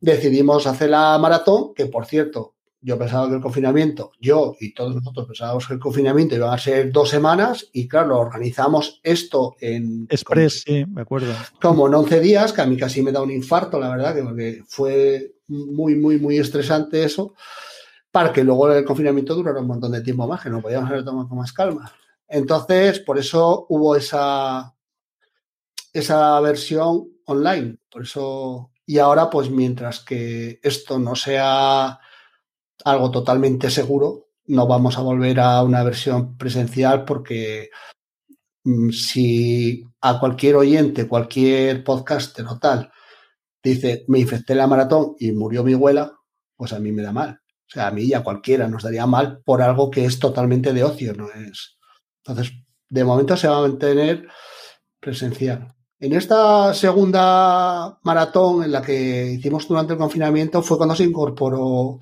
decidimos hacer la maratón, que por cierto, yo pensaba que el confinamiento, yo y todos nosotros pensábamos que el confinamiento iba a ser dos semanas y claro, organizamos esto en... Express, sí, me acuerdo. Como en 11 días, que a mí casi me da un infarto, la verdad, que fue muy, muy, muy estresante eso, para que luego el confinamiento durara un montón de tiempo más, que no podíamos haber tomado con más calma. Entonces, por eso hubo esa, esa versión online. Por eso, y ahora, pues mientras que esto no sea algo totalmente seguro. No vamos a volver a una versión presencial porque mm, si a cualquier oyente, cualquier podcaster o tal, dice, me infecté la maratón y murió mi abuela, pues a mí me da mal. O sea, a mí y a cualquiera nos daría mal por algo que es totalmente de ocio, no es. Entonces, de momento se va a mantener presencial. En esta segunda maratón en la que hicimos durante el confinamiento fue cuando se incorporó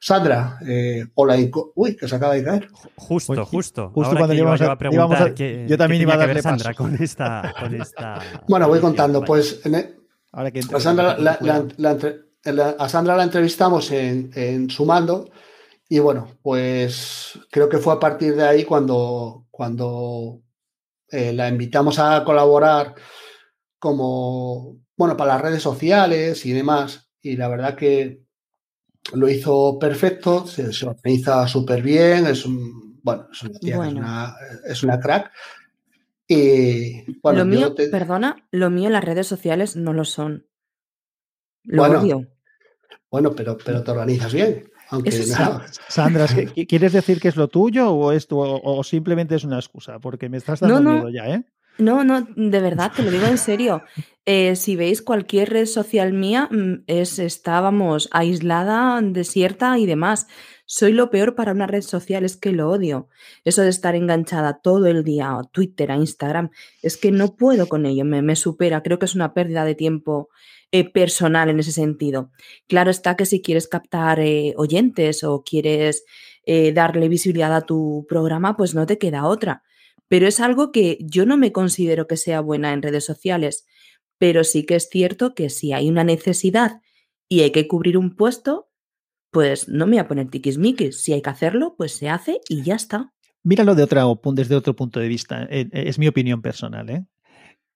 Sandra, eh, hola, uy, que se acaba de caer. Justo, justo. Justo cuando íbamos a, preguntar yo también iba a darle Sandra con esta, Bueno, voy contando. Pues a, Sandra la, entrevistamos en, Sumando y bueno, pues creo que fue a partir de ahí cuando, cuando eh, la invitamos a colaborar como, bueno, para las redes sociales y demás. Y la verdad que lo hizo perfecto, se, organiza súper bien, es un, bueno, es una, Es, una crack. Y bueno, lo mío, perdona, lo mío en las redes sociales no lo son. Lo bueno, odio. Bueno, pero, pero te organizas bien. Aunque Sandra, ¿quieres decir que es lo tuyo o, esto, o, simplemente es una excusa? Porque me estás dando miedo ya, ¿eh? No, no, de verdad, te lo digo en serio. Eh, si veis cualquier red social mía, mm, es, estábamos aislada, desierta y demás. Soy lo peor para una red social, es que lo odio. Eso de estar enganchada todo el día a Twitter, a Instagram, es que no puedo con ello, me, supera. Creo que es una pérdida de tiempo eh, personal en ese sentido. Claro está que si quieres captar eh, oyentes o quieres darle visibilidad a tu programa, pues no te queda otra pero es algo que yo no me considero que sea buena en redes sociales, pero sí que es cierto que si hay una necesidad y hay que cubrir un puesto, pues no me voy a poner tiquismiquis. Si hay que hacerlo, pues se hace y ya está. Míralo desde otro punto de vista. Eh, eh, es mi opinión personal. ¿eh?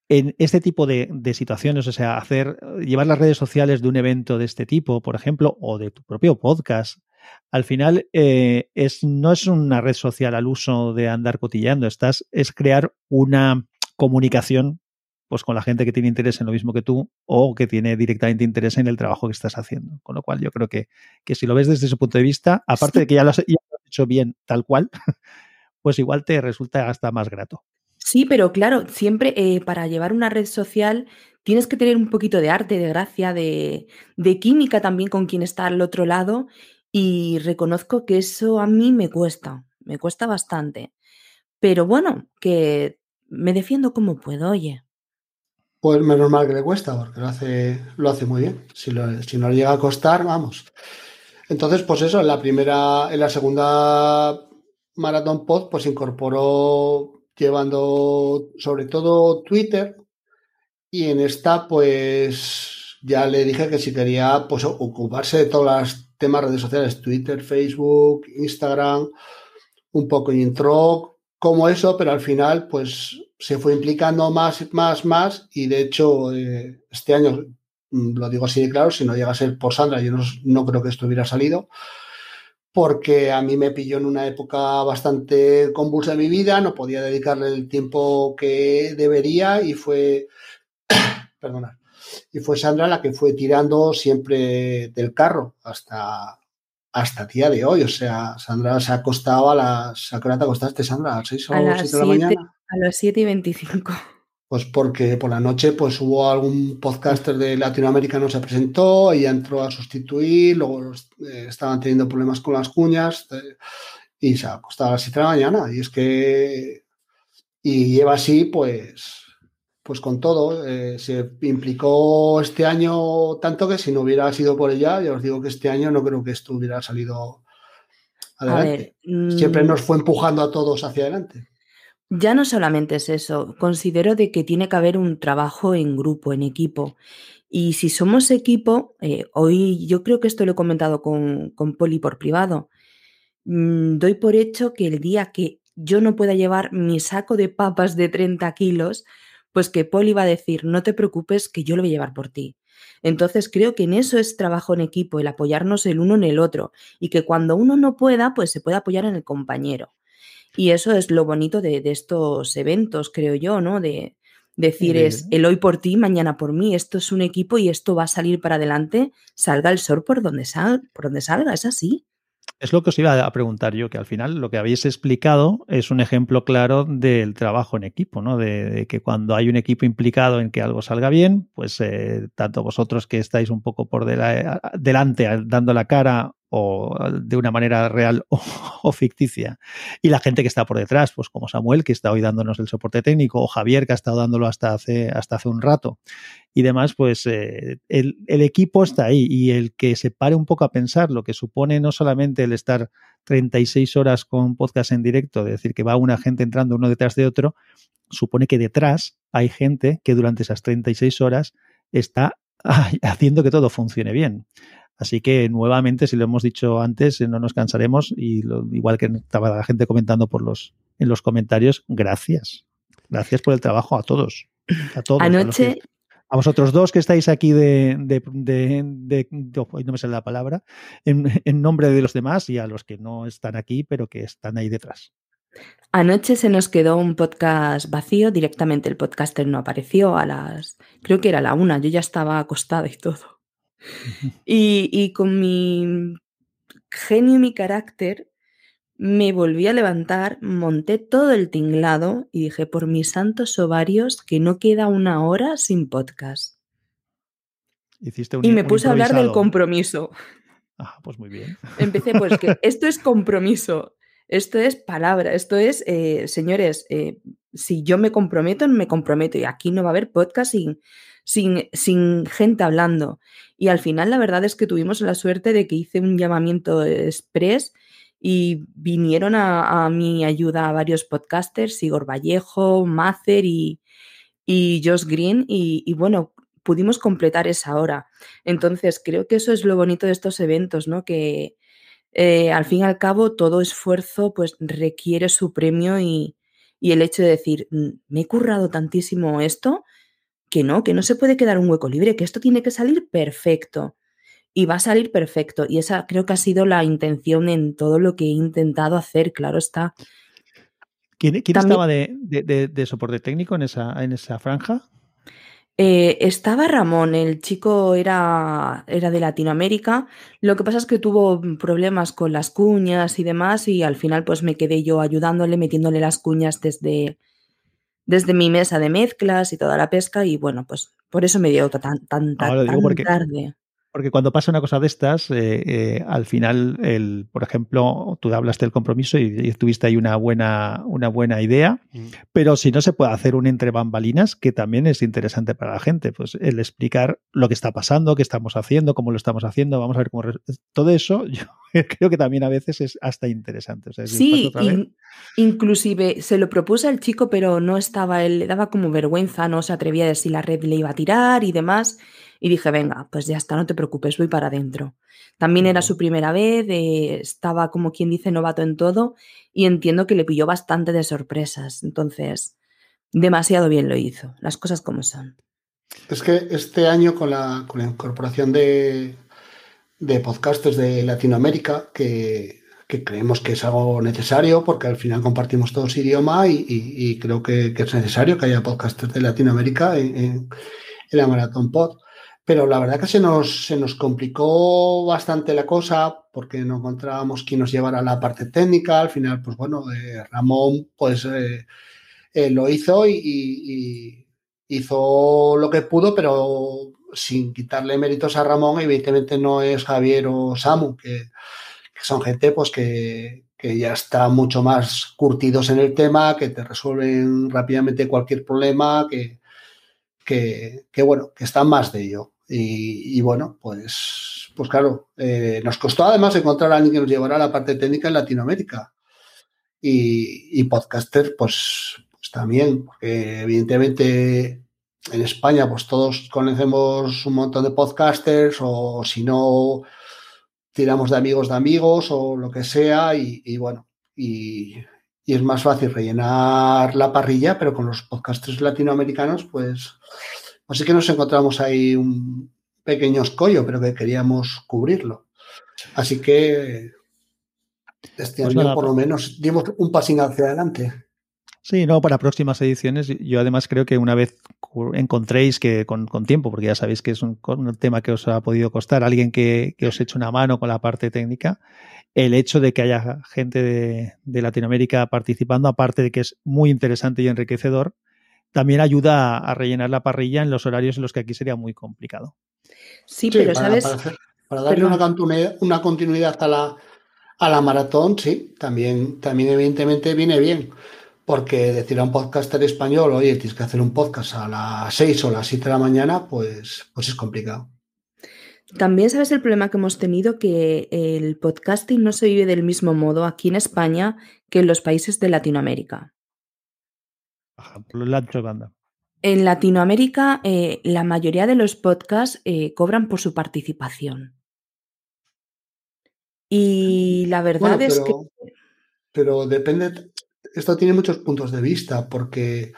En este tipo de, de, situaciones, o sea, hacer, llevar las redes sociales de un evento de este tipo, por ejemplo, o de tu propio podcast, al final eh, es, no es una red social al uso de andar cotillando, estás, es crear una comunicación pues con la gente que tiene interés en lo mismo que tú o que tiene directamente interés en el trabajo que estás haciendo. Con lo cual yo creo que, que si lo ves desde ese punto de vista, aparte de que ya lo, has, hecho bien tal cual, pues igual te resulta hasta más grato. Sí, pero claro, siempre eh, para llevar una red social tienes que tener un poquito de arte, de gracia, de, de química también con quien está al otro lado y reconozco que eso a mí me cuesta, me cuesta bastante. Pero bueno, que me defiendo como puedo, oye. Pues menos mal que le cuesta, porque lo hace, lo hace muy bien. Si, si no le llega a costar, vamos. Entonces, pues eso, en la primera, en la segunda Maratón Pod, pues incorporó llevando sobre todo Twitter. Y en esta, pues ya le dije que si quería pues, ocuparse de todas las temas redes sociales, Twitter, Facebook, Instagram, un poco intro, como eso, pero al final pues se fue implicando más, más, más y de hecho eh, este año, mm, lo digo así de claro, si no llega a ser por Sandra, yo no, creo que esto hubiera salido, porque a mí me pilló en una época bastante convulsa de mi vida, no podía dedicarle el tiempo que debería y fue, perdona, y fue Sandra la que fue tirando siempre del carro hasta, hasta el día de hoy. O sea, Sandra se ha acostado a las. ¿A qué hora te acostaste, Sandra? ¿A las 6 o a 7 de la mañana? A las 7 y 25. Pues porque por la noche pues hubo algún podcaster de Latinoamérica no se presentó, ella entró a sustituir, luego eh, estaban teniendo problemas con las cuñas eh, y se ha acostado a las 7 de la mañana. Y es que. Y lleva así, pues pues con todo, eh, se implicó este año tanto que si no hubiera sido por ella, ya os digo que este año no creo que esto hubiera salido adelante. Siempre mm, nos fue empujando a todos hacia adelante. Ya no solamente es eso, considero de que tiene que haber un trabajo en grupo, en equipo. Y si somos equipo, eh, hoy yo creo que esto lo he comentado con, con Poli por privado, mm, doy por hecho que el día que yo no pueda llevar mi saco de papas de 30 kilos, pues que Paul iba a decir, no te preocupes, que yo lo voy a llevar por ti. Entonces creo que en eso es trabajo en equipo, el apoyarnos el uno en el otro y que cuando uno no pueda, pues se puede apoyar en el compañero. Y eso es lo bonito de, estos eventos, creo yo, ¿no? De decir es el hoy por ti, mañana por mí. Esto es un equipo y esto va a salir para adelante, salga el sol por donde, sal, por donde salga, es así. Es lo que os iba a preguntar yo, que al final lo que habéis explicado es un ejemplo claro del trabajo en equipo, ¿no? De, que cuando hay un equipo implicado en que algo salga bien, pues eh, tanto vosotros que estáis un poco por delante dando la cara o de una manera real o, ficticia. Y la gente que está por detrás, pues como Samuel, que está hoy dándonos el soporte técnico, o Javier, que ha estado dándolo hasta hace, hasta hace un rato. Y demás, pues eh, el, el, equipo está ahí y el que se pare un poco a pensar lo que supone no solamente el estar 36 horas con podcast en directo, es decir, que va una gente entrando uno detrás de otro, supone que detrás hay gente que durante esas 36 horas está haciendo que todo funcione bien. Así que nuevamente, si lo hemos dicho antes, no nos cansaremos y igual que estaba la gente comentando por los en los comentarios, gracias. Gracias por el trabajo a todos. A todos. Anoche. A, vosotros dos que estáis aquí de, de, de, no me sale la palabra, en, en, nombre de los demás y a los que no están aquí, pero que están ahí detrás. Anoche se nos quedó un podcast vacío, directamente el podcaster no apareció a las, creo que era la una, yo ya estaba acostada y todo. Y, con mi genio y mi carácter me volví a levantar, monté todo el tinglado y dije, por mis santos ovarios, que no queda una hora sin podcast. y me puse a hablar del compromiso. Ah, pues muy bien. Empecé, pues que esto es compromiso, esto es palabra, esto es, eh, señores, eh, si yo me comprometo, me comprometo y aquí no va a haber podcast sin, sin, sin gente hablando. Y al final la verdad es que tuvimos la suerte de que hice un llamamiento express y vinieron a, mi ayuda varios podcasters, Igor Vallejo, Macer y, y Josh Green, y, bueno, pudimos completar esa hora. Entonces, creo que eso es lo bonito de estos eventos, ¿no? Que eh, al fin y al cabo todo esfuerzo pues requiere su premio y, y el hecho de decir, mm, me he currado tantísimo esto que no, que no se puede quedar un hueco libre, que esto tiene que salir perfecto. Y va a salir perfecto. Y esa creo que ha sido la intención en todo lo que he intentado hacer, claro está. ¿Quién, estaba de, soporte técnico en esa, en esa franja? Eh, estaba Ramón, el chico era, era de Latinoamérica. Lo que pasa es que tuvo problemas con las cuñas y demás, y al final, pues me quedé yo ayudándole, metiéndole las cuñas desde, desde mi mesa de mezclas y toda la pesca y bueno, pues por eso me dio tan, tan, tan, tarde. Porque cuando pasa una cosa de estas, eh, eh, al final, el, por ejemplo, tú hablaste del compromiso y, tuviste ahí una buena, una buena idea, mm. pero si no se puede hacer un entre bambalinas, que también es interesante para la gente, pues el explicar lo que está pasando, qué estamos haciendo, cómo lo estamos haciendo, vamos a ver cómo... Todo eso yo creo que también a veces es hasta interesante. sí, inclusive se lo propuso al chico, pero no estaba, él le daba como vergüenza, no se atrevía a decir la red le iba a tirar y demás. Y dije, venga, pues ya está, no te preocupes, voy para adentro. También era su primera vez, eh, estaba como quien dice novato en todo y entiendo que le pilló bastante de sorpresas. Entonces, demasiado bien lo hizo, las cosas como son. Es que este año con la, con la incorporación de, de podcasters de Latinoamérica, que, creemos que es algo necesario, porque al final compartimos todos idioma y, creo que, es necesario que haya podcasters de Latinoamérica en, en, la Maratón Pod. Pero la verdad que se nos, se nos complicó bastante la cosa porque no encontrábamos quién nos llevara la parte técnica. Al final, pues bueno, eh, Ramón pues eh, eh, lo hizo y, hizo lo que pudo, pero sin quitarle méritos a Ramón, evidentemente no es Javier o Samu, que, son gente pues que, ya está mucho más curtidos en el tema, que te resuelven rápidamente cualquier problema, que, que, bueno, que están más de ello. Y, bueno, pues, pues claro, eh, nos costó además encontrar a alguien que nos llevara a la parte técnica en Latinoamérica. Y, y podcaster, pues, pues también, porque evidentemente en España, pues todos conocemos un montón de podcasters o si no, tiramos de amigos de amigos o lo que sea y, bueno, y, es más fácil rellenar la parrilla, pero con los podcasters latinoamericanos, pues, pues sí que nos encontramos ahí un pequeño escollo, pero que queríamos cubrirlo. Así que este pues año por lo menos dimos un pasín hacia adelante. Sí, no, para próximas ediciones. Yo además creo que una vez encontréis que con, tiempo, porque ya sabéis que es un, tema que os ha podido costar, alguien que, os eche una mano con la parte técnica, el hecho de que haya gente de, Latinoamérica participando, aparte de que es muy interesante y enriquecedor, también ayuda a, rellenar la parrilla en los horarios en los que aquí sería muy complicado. Sí, pero sabes. Para, darle una continuidad, una continuidad a la, a la maratón, sí, también, también evidentemente viene bien porque decir a un podcaster español, oye, tienes que hacer un podcast a las 6 o las 7 de la mañana, pues, pues es complicado. También sabes el problema que hemos tenido, que el podcasting no se vive del mismo modo aquí en España que en los países de Latinoamérica. En Latinoamérica, eh, la mayoría de los podcasts eh, cobran por su participación. Y la verdad es que. Pero depende, esto tiene muchos puntos de vista, porque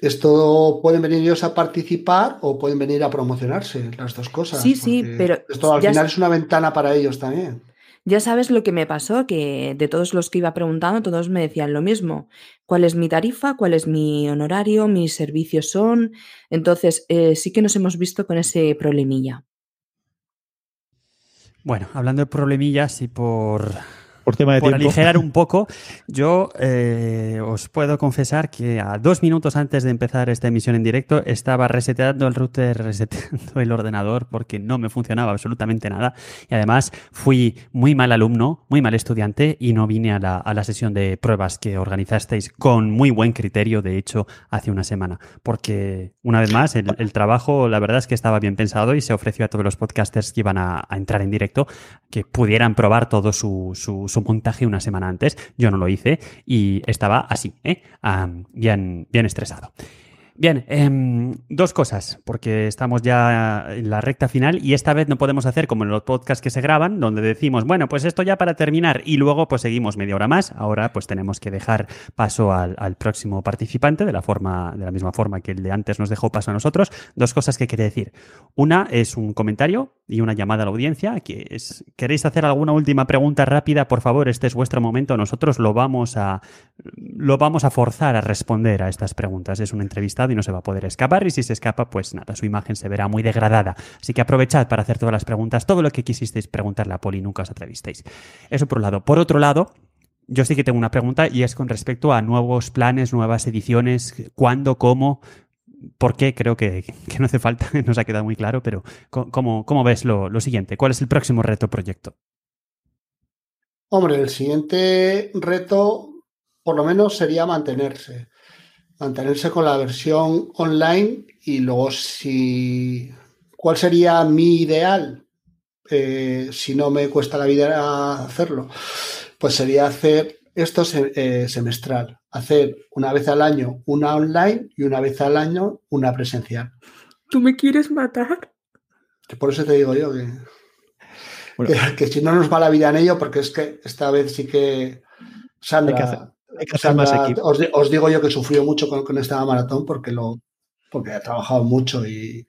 esto pueden venir ellos a participar o pueden venir a promocionarse, las dos cosas. Sí, sí, pero. Esto al final es una ventana para ellos también. Ya sabes lo que me pasó, que de todos los que iba preguntando, todos me decían lo mismo. ¿Cuál es mi tarifa? ¿Cuál es mi honorario? ¿Mis servicios son? Entonces, eh, sí que nos hemos visto con ese problemilla. Bueno, hablando de problemillas y por por tema de aligerar un poco, yo eh, os puedo confesar que a dos minutos antes de empezar esta emisión en directo estaba reseteando el router, reseteando el ordenador porque no me funcionaba absolutamente nada. Y además fui muy mal alumno, muy mal estudiante y no vine a la, a la sesión de pruebas que organizasteis con muy buen criterio, de hecho, hace una semana. Porque, una vez más, el, trabajo, la verdad es que estaba bien pensado y se ofreció a todos los podcasters que iban a, entrar en directo que pudieran probar todo su su montaje una semana antes. Yo no lo hice y estaba así, ¿eh? bien, bien estresado. Bien, em, dos cosas, porque estamos ya en la recta final y esta vez no podemos hacer como en los podcasts que se graban, donde decimos, bueno, pues esto ya para terminar y luego pues seguimos media hora más. Ahora pues tenemos que dejar paso al, próximo participante de la, forma, de la misma forma que el de antes nos dejó paso a nosotros. Dos cosas que quería decir. Una es un comentario y una llamada a la audiencia. ¿Queréis hacer alguna última pregunta rápida? Por favor, este es vuestro momento. Nosotros lo vamos a, lo vamos a forzar a responder a estas preguntas. Es una entrevista y no se va a poder escapar y si se escapa, pues nada, su imagen se verá muy degradada. Así que aprovechad para hacer todas las preguntas, todo lo que quisisteis preguntarle a Poli, nunca os atrevisteis. Eso por un lado. Por otro lado, yo sí que tengo una pregunta y es con respecto a nuevos planes, nuevas ediciones, cuándo, cómo, por qué, creo que, no hace falta, nos ha quedado muy claro, pero ¿cómo, cómo ves lo, lo siguiente? ¿Cuál es el próximo reto proyecto? Hombre, el siguiente reto, por lo menos, sería mantenerse mantenerse con la versión online y luego si cuál sería mi ideal eh, si no me cuesta la vida hacerlo pues sería hacer esto eh, semestral hacer una vez al año una online y una vez al año una presencial. ¿Tú me quieres matar? Por eso te digo yo que, que, si no nos va la vida en ello, porque es que esta vez sí que Sandra, hay que hacer, más equipo. Os, digo yo que sufrió mucho con, esta maratón porque lo porque ha trabajado mucho y,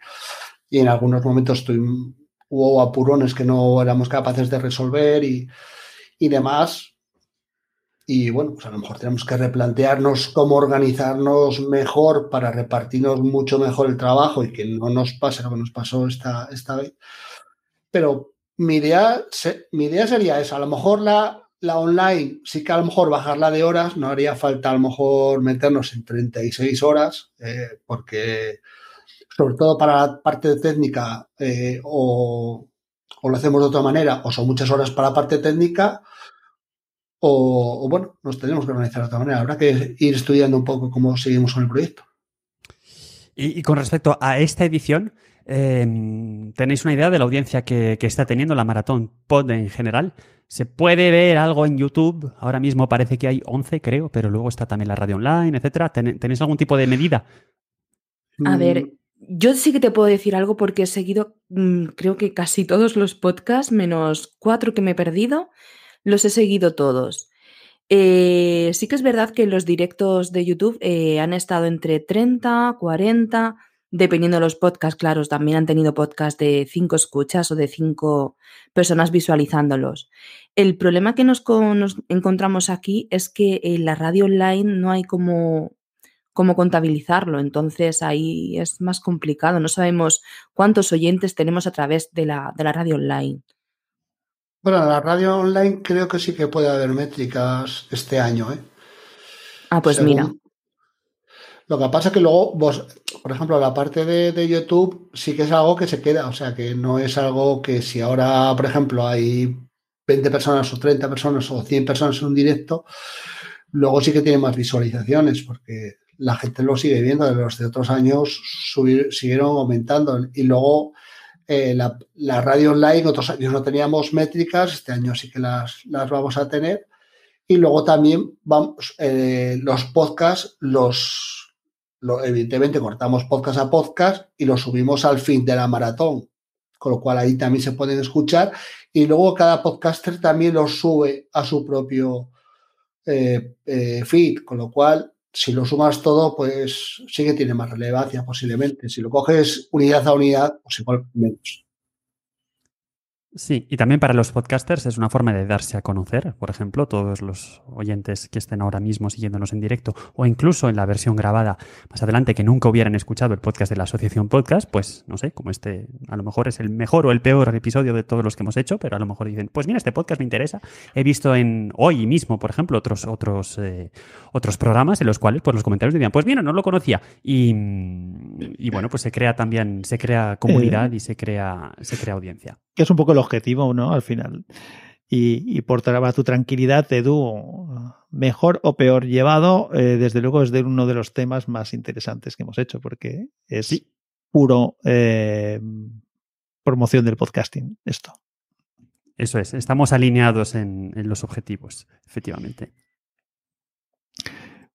en algunos momentos hubo apurones que no éramos capaces de resolver y, y demás. Y bueno, pues a lo mejor tenemos que replantearnos cómo organizarnos mejor para repartirnos mucho mejor el trabajo y que no nos pase lo que nos pasó esta, esta vez. Pero mi idea, mi idea sería eso. A lo mejor la, la online, sí que a lo mejor bajarla de horas, no haría falta a lo mejor meternos en 36 horas, eh, porque sobre todo para la parte técnica eh, o, o, lo hacemos de otra manera o son muchas horas para la parte técnica o, bueno, nos tenemos que organizar de otra manera. Habrá que ir estudiando un poco cómo seguimos con el proyecto. Y, con respecto a esta edición, em, ¿tenéis una idea de la audiencia que, está teniendo la maratón pod en general? ¿Se puede ver algo en YouTube? Ahora mismo parece que hay 11, creo, pero luego está también la radio online, etcétera. ¿Tenéis algún tipo de medida? A ver, mm. yo sí que te puedo decir algo porque he seguido, mm, creo que casi todos los podcasts, menos cuatro que me he perdido los he seguido todos. Eh, sí que es verdad que los directos de YouTube eh, han estado entre 30, 40, dependiendo de los podcasts, claro, también han tenido podcasts de 5 escuchas o de 5 personas visualizándolos. El problema que nos, encontramos aquí es que en la radio online no hay como, como contabilizarlo, entonces ahí es más complicado, no sabemos cuántos oyentes tenemos a través de la, de la radio online. Bueno, la radio online creo que sí que puede haber métricas este año, ¿eh? Ah, pues mira. Lo que pasa es que luego vos, por ejemplo, la parte de, YouTube sí que es algo que se queda, o sea, que no es algo que si ahora, por ejemplo, hay 20 personas o 30 personas o 100 personas en un directo, luego sí que tiene más visualizaciones porque la gente lo sigue viendo, de los de otros años siguieron aumentando y luego eh, la, radio online, otros años no teníamos métricas, este año sí que las, las vamos a tener. Y luego también vamos, eh, los podcasts, los, evidentemente cortamos podcast a podcast y los subimos al fin de la maratón, con lo cual ahí también se pueden escuchar. Y luego cada podcaster también los sube a su propio eh, feed, con lo cual si lo sumas todo, pues sí que tiene más relevancia posiblemente. Si lo coges unidad a unidad, pues igual menos. Sí, y también para los podcasters es una forma de darse a conocer, por ejemplo, todos los oyentes que estén ahora mismo siguiéndonos en directo o incluso en la versión grabada más adelante que nunca hubieran escuchado el podcast de la Asociación Podcast, pues no sé, como este a lo mejor es el mejor o el peor episodio de todos los que hemos hecho, pero a lo mejor dicen, pues mira, este podcast me interesa. He visto en hoy mismo, por ejemplo, otros, otros, eh, otros programas en los cuales pues los comentarios decían, pues mira, no lo conocía. Y, y bueno, pues se crea también, se crea comunidad eh. y se crea, se crea audiencia. Que es un poco lo objetivo, ¿no? Al final. Y, por tu tranquilidad, Edu, mejor o peor llevado, eh, desde luego es de uno de los temas más interesantes que hemos hecho, porque es puro eh, promoción del podcasting, esto. Eso es, estamos alineados en, los objetivos, efectivamente.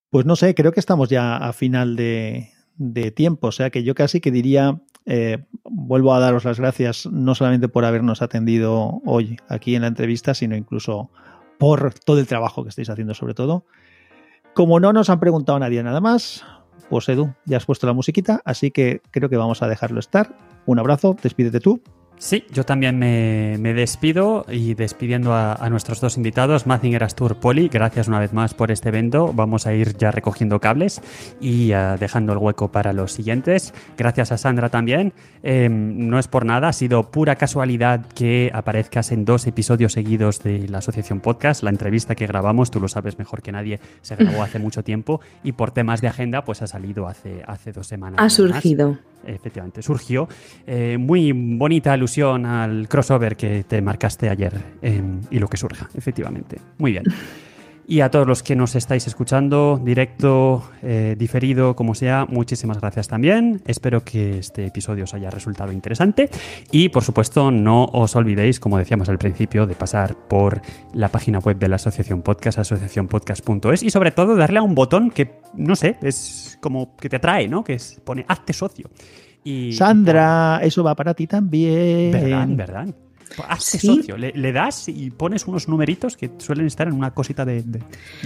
Pues no sé, creo que estamos ya a final de, de tiempo, o sea que yo casi que diría eh, vuelvo a daros las gracias no solamente por habernos atendido hoy aquí en la entrevista, sino incluso por todo el trabajo que estáis haciendo sobre todo. Como no nos han preguntado nadie nada más, pues Edu, ya has puesto la musiquita, así que creo que vamos a dejarlo estar. Un abrazo, despídete tú. Sí, yo también me, despido y despidiendo a, nuestros dos invitados, Mazinger Astur Poli, gracias una vez más por este evento. Vamos a ir ya recogiendo cables y uh, dejando el hueco para los siguientes. Gracias a Sandra también. Eh, no es por nada, ha sido pura casualidad que aparezcas en dos episodios seguidos de la Asociación Podcast. La entrevista que grabamos, tú lo sabes mejor que nadie, se grabó hace mucho tiempo y por temas de agenda, pues ha salido hace, hace dos semanas. Ha surgido. Efectivamente, surgió. Eh, muy bonita alusión al crossover que te marcaste ayer y lo que surja, efectivamente. Muy bien. Y a todos los que nos estáis escuchando, directo, eh, diferido, como sea, muchísimas gracias también. Espero que este episodio os haya resultado interesante. Y por supuesto, no os olvidéis, como decíamos al principio, de pasar por la página web de la Asociación Podcast, asociacionpodcast.es, y sobre todo darle a un botón que, no sé, es como que te atrae, ¿no? Que es, pone hazte socio Y, Sandra, eso va para ti también. ¿Verdad? ¿Verdad? Hazte socio, le, das y pones unos numeritos que suelen estar en una cosita de,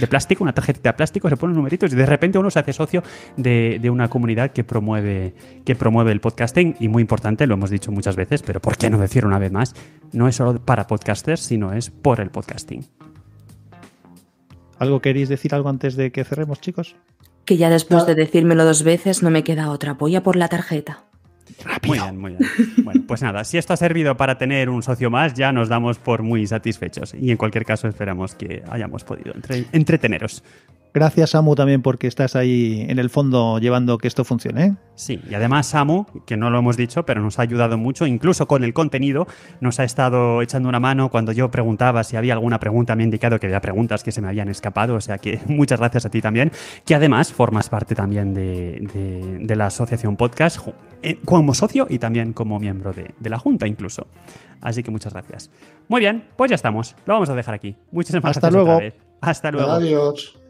plástico, una tarjetita de plástico, se ponen numeritos y de repente uno se hace socio de, una comunidad que promueve, que promueve el podcasting y muy importante, lo hemos dicho muchas veces, pero ¿por qué no decir una vez más? No es solo para podcasters, sino es por el podcasting. ¿Algo queréis decir algo antes de que cerremos, chicos? Que ya después de decírmelo dos veces no me queda otra. Voy a por la tarjeta. Muy bien, muy bien. Bueno, pues nada, si esto ha servido para tener un socio más, ya nos damos por muy satisfechos. Y en cualquier caso, esperamos que hayamos podido entreteneros. Gracias, Samu, también porque estás ahí en el fondo llevando que esto funcione. ¿eh? Sí, y además Samu, que no lo hemos dicho, pero nos ha ayudado mucho, incluso con el contenido, nos ha estado echando una mano cuando yo preguntaba si había alguna pregunta, me ha indicado que había preguntas que se me habían escapado, o sea que muchas gracias a ti también, que además formas parte también de, la Asociación Podcast eh, como socio y también como miembro de, de la Junta incluso. Así que muchas gracias. Muy bien, pues ya estamos. Lo vamos a dejar aquí. Muchísimas Hasta gracias. Luego. Hasta luego. Adiós.